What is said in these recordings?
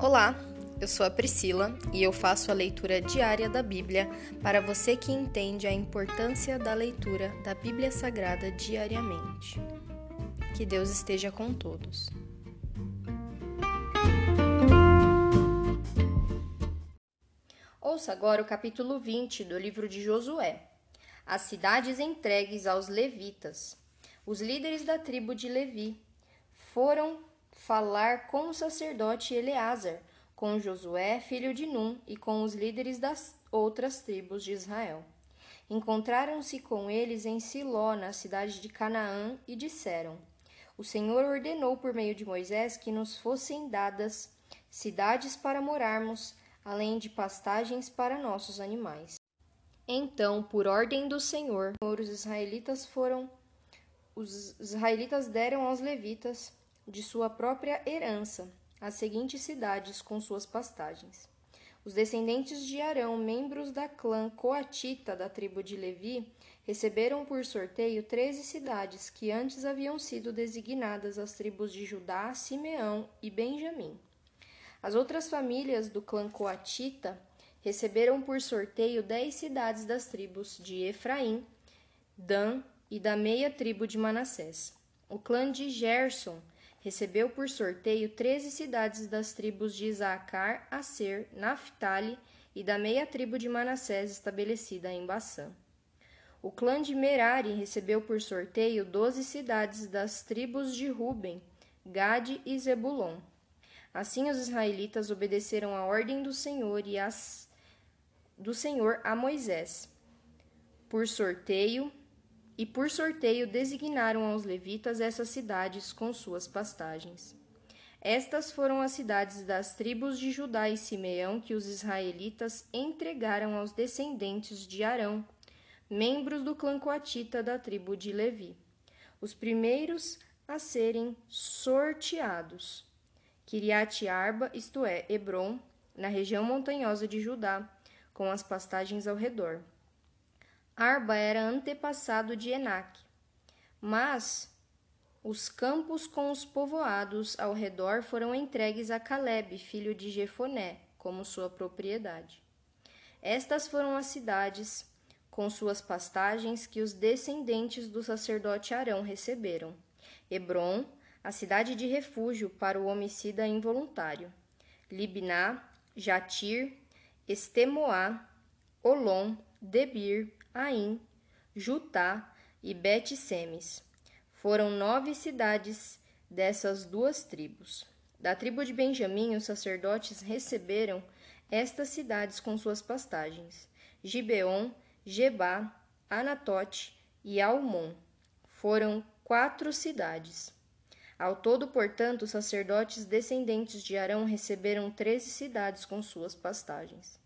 Olá, eu sou a Priscila e eu faço a leitura diária da Bíblia para você que entende a importância da leitura da Bíblia Sagrada diariamente. Que Deus esteja com todos. Ouça agora o capítulo 20 do livro de Josué. As cidades entregues aos levitas. Os líderes da tribo de Levi foram falar com o sacerdote Eleazar, com Josué, filho de Num, e com os líderes das outras tribos de Israel. Encontraram-se com eles em Siló, na cidade de Canaã, e disseram: O Senhor ordenou por meio de Moisés que nos fossem dadas cidades para morarmos, além de pastagens para nossos animais. Então, por ordem do Senhor, os israelitas foram os israelitas deram aos levitas de sua própria herança as seguintes cidades com suas pastagens. Os descendentes de Arão, membros da clã coatita da tribo de Levi, receberam por sorteio treze cidades que antes haviam sido designadas às tribos de Judá, Simeão e Benjamim. As outras famílias do clã coatita receberam por sorteio dez cidades das tribos de Efraim, Dan e da meia tribo de Manassés. O clã de Gerson recebeu por sorteio treze cidades das tribos de Isaacar, Aser, Naphtali e da meia tribo de Manassés estabelecida em Bassã. O clã de Merari recebeu por sorteio doze cidades das tribos de Ruben, Gade e Zebulon. Assim os israelitas obedeceram à ordem do Senhor e as do Senhor a Moisés. Por sorteio, e por sorteio designaram aos levitas essas cidades com suas pastagens. Estas foram as cidades das tribos de Judá e Simeão que os israelitas entregaram aos descendentes de Arão, membros do clã coatita da tribo de Levi. Os primeiros a serem sorteados. Kiriat Arba, isto é, Hebron, na região montanhosa de Judá, com as pastagens ao redor. Arba era antepassado de Enac, mas os campos com os povoados ao redor foram entregues a Caleb, filho de Jefoné, como sua propriedade. Estas foram as cidades com suas pastagens que os descendentes do sacerdote Arão receberam: Hebron, a cidade de refúgio para o homicida involuntário, Libná, Jatir, Estemoá, Olom, Debir, Aim, Jutá e Bet-Semes. Foram nove cidades dessas duas tribos. Da tribo de Benjamim, os sacerdotes receberam estas cidades com suas pastagens: Gibeon, Gebá, Anatote e Almon. Foram quatro cidades. Ao todo, portanto, os sacerdotes descendentes de Arão receberam treze cidades com suas pastagens.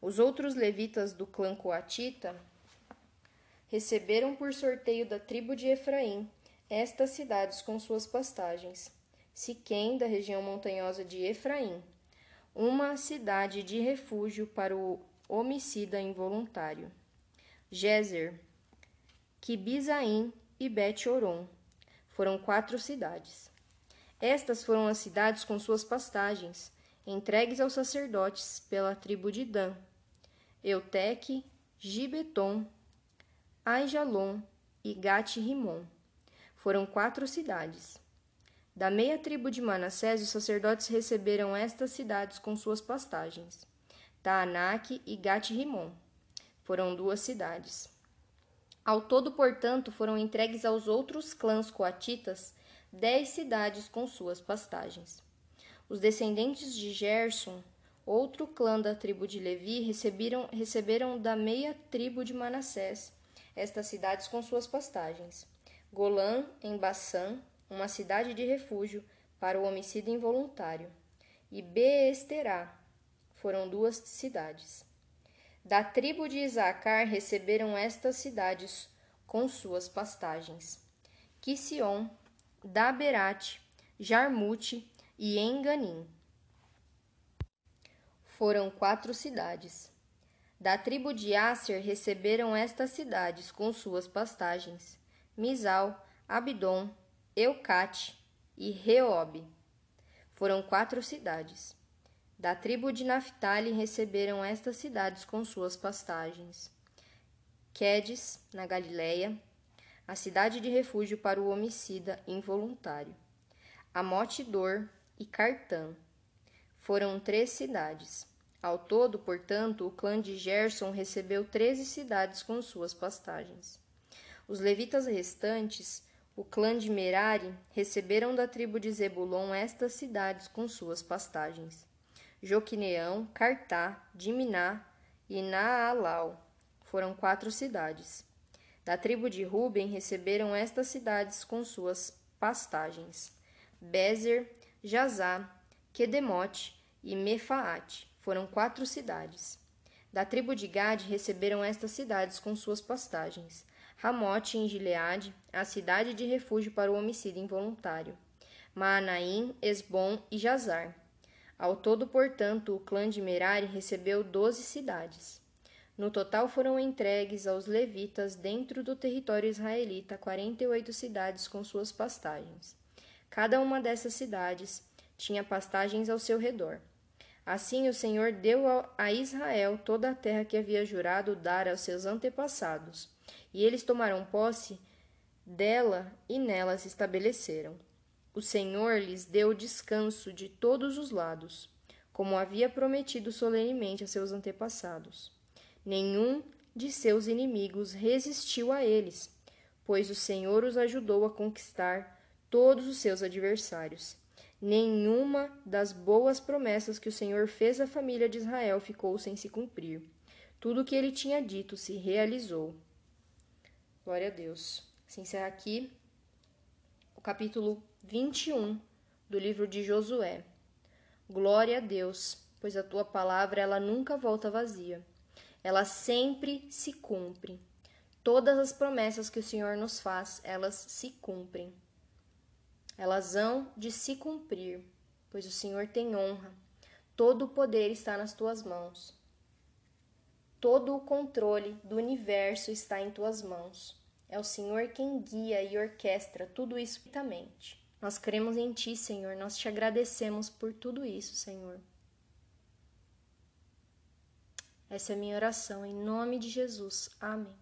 Os outros levitas do clã coatita receberam por sorteio da tribo de Efraim estas cidades com suas pastagens. Siquém, da região montanhosa de Efraim, uma cidade de refúgio para o homicida involuntário. Gezer, Kibizaim e Bet-Oron foram quatro cidades. Estas foram as cidades com suas pastagens, entregues aos sacerdotes pela tribo de Dan. Euteque, Gibeton, Aijalon e Gat-Rimon. Foram quatro cidades. Da meia tribo de Manassés, os sacerdotes receberam estas cidades com suas pastagens. Taanak e Gat-Rimon. Foram duas cidades. Ao todo, portanto, foram entregues aos outros clãs coatitas dez cidades com suas pastagens. Os descendentes de Gerson, outro clã da tribo de Levi, receberam, receberam da meia tribo de Manassés estas cidades com suas pastagens. Golã, em Bassã, uma cidade de refúgio para o homicídio involuntário, e Beesterá foram duas cidades. Da tribo de Isacar receberam estas cidades com suas pastagens: Quision, Daberate, Jarmute e Enganim. Foram quatro cidades. Da tribo de Asser receberam estas cidades com suas pastagens: Misal, Abdon, Eucate e Reob. Foram quatro cidades. Da tribo de Naphtali receberam estas cidades com suas pastagens: Quedes, na Galiléia, a cidade de refúgio para o homicida involuntário. Amote-Dor e Cartã. Foram três cidades. Ao todo, portanto, o clã de Gerson recebeu treze cidades com suas pastagens. Os levitas restantes, o clã de Merari, receberam da tribo de Zebulon estas cidades com suas pastagens. Joquineão, Cartá, Diminá e Naalau. Foram quatro cidades. Da tribo de Ruben receberam estas cidades com suas pastagens. Bezer, Jazá, Quedemote e Mefaate. Foram quatro cidades. Da tribo de Gade receberam estas cidades com suas pastagens. Ramote em Gileade, a cidade de refúgio para o homicídio involuntário. Maanaim, Esbom e Jazar. Ao todo, portanto, o clã de Merari recebeu doze cidades. No total foram entregues aos levitas dentro do território israelita quarenta e oito cidades com suas pastagens. Cada uma dessas cidades tinha pastagens ao seu redor. Assim o Senhor deu a Israel toda a terra que havia jurado dar aos seus antepassados, e eles tomaram posse dela e nela se estabeleceram. O Senhor lhes deu descanso de todos os lados, como havia prometido solenemente a seus antepassados. Nenhum de seus inimigos resistiu a eles, pois o Senhor os ajudou a conquistar todos os seus adversários. Nenhuma das boas promessas que o Senhor fez à família de Israel ficou sem se cumprir. Tudo o que ele tinha dito se realizou. Glória a Deus. Se encerra aqui o capítulo 21 do livro de Josué. Glória a Deus, pois a tua palavra ela nunca volta vazia. Ela sempre se cumpre. Todas as promessas que o Senhor nos faz, elas se cumprem elas hão de se cumprir, pois o Senhor tem honra. Todo o poder está nas tuas mãos. Todo o controle do universo está em tuas mãos. É o Senhor quem guia e orquestra tudo isso perfeitamente. Nós cremos em Ti, Senhor. Nós te agradecemos por tudo isso, Senhor. Essa é a minha oração, em nome de Jesus. Amém.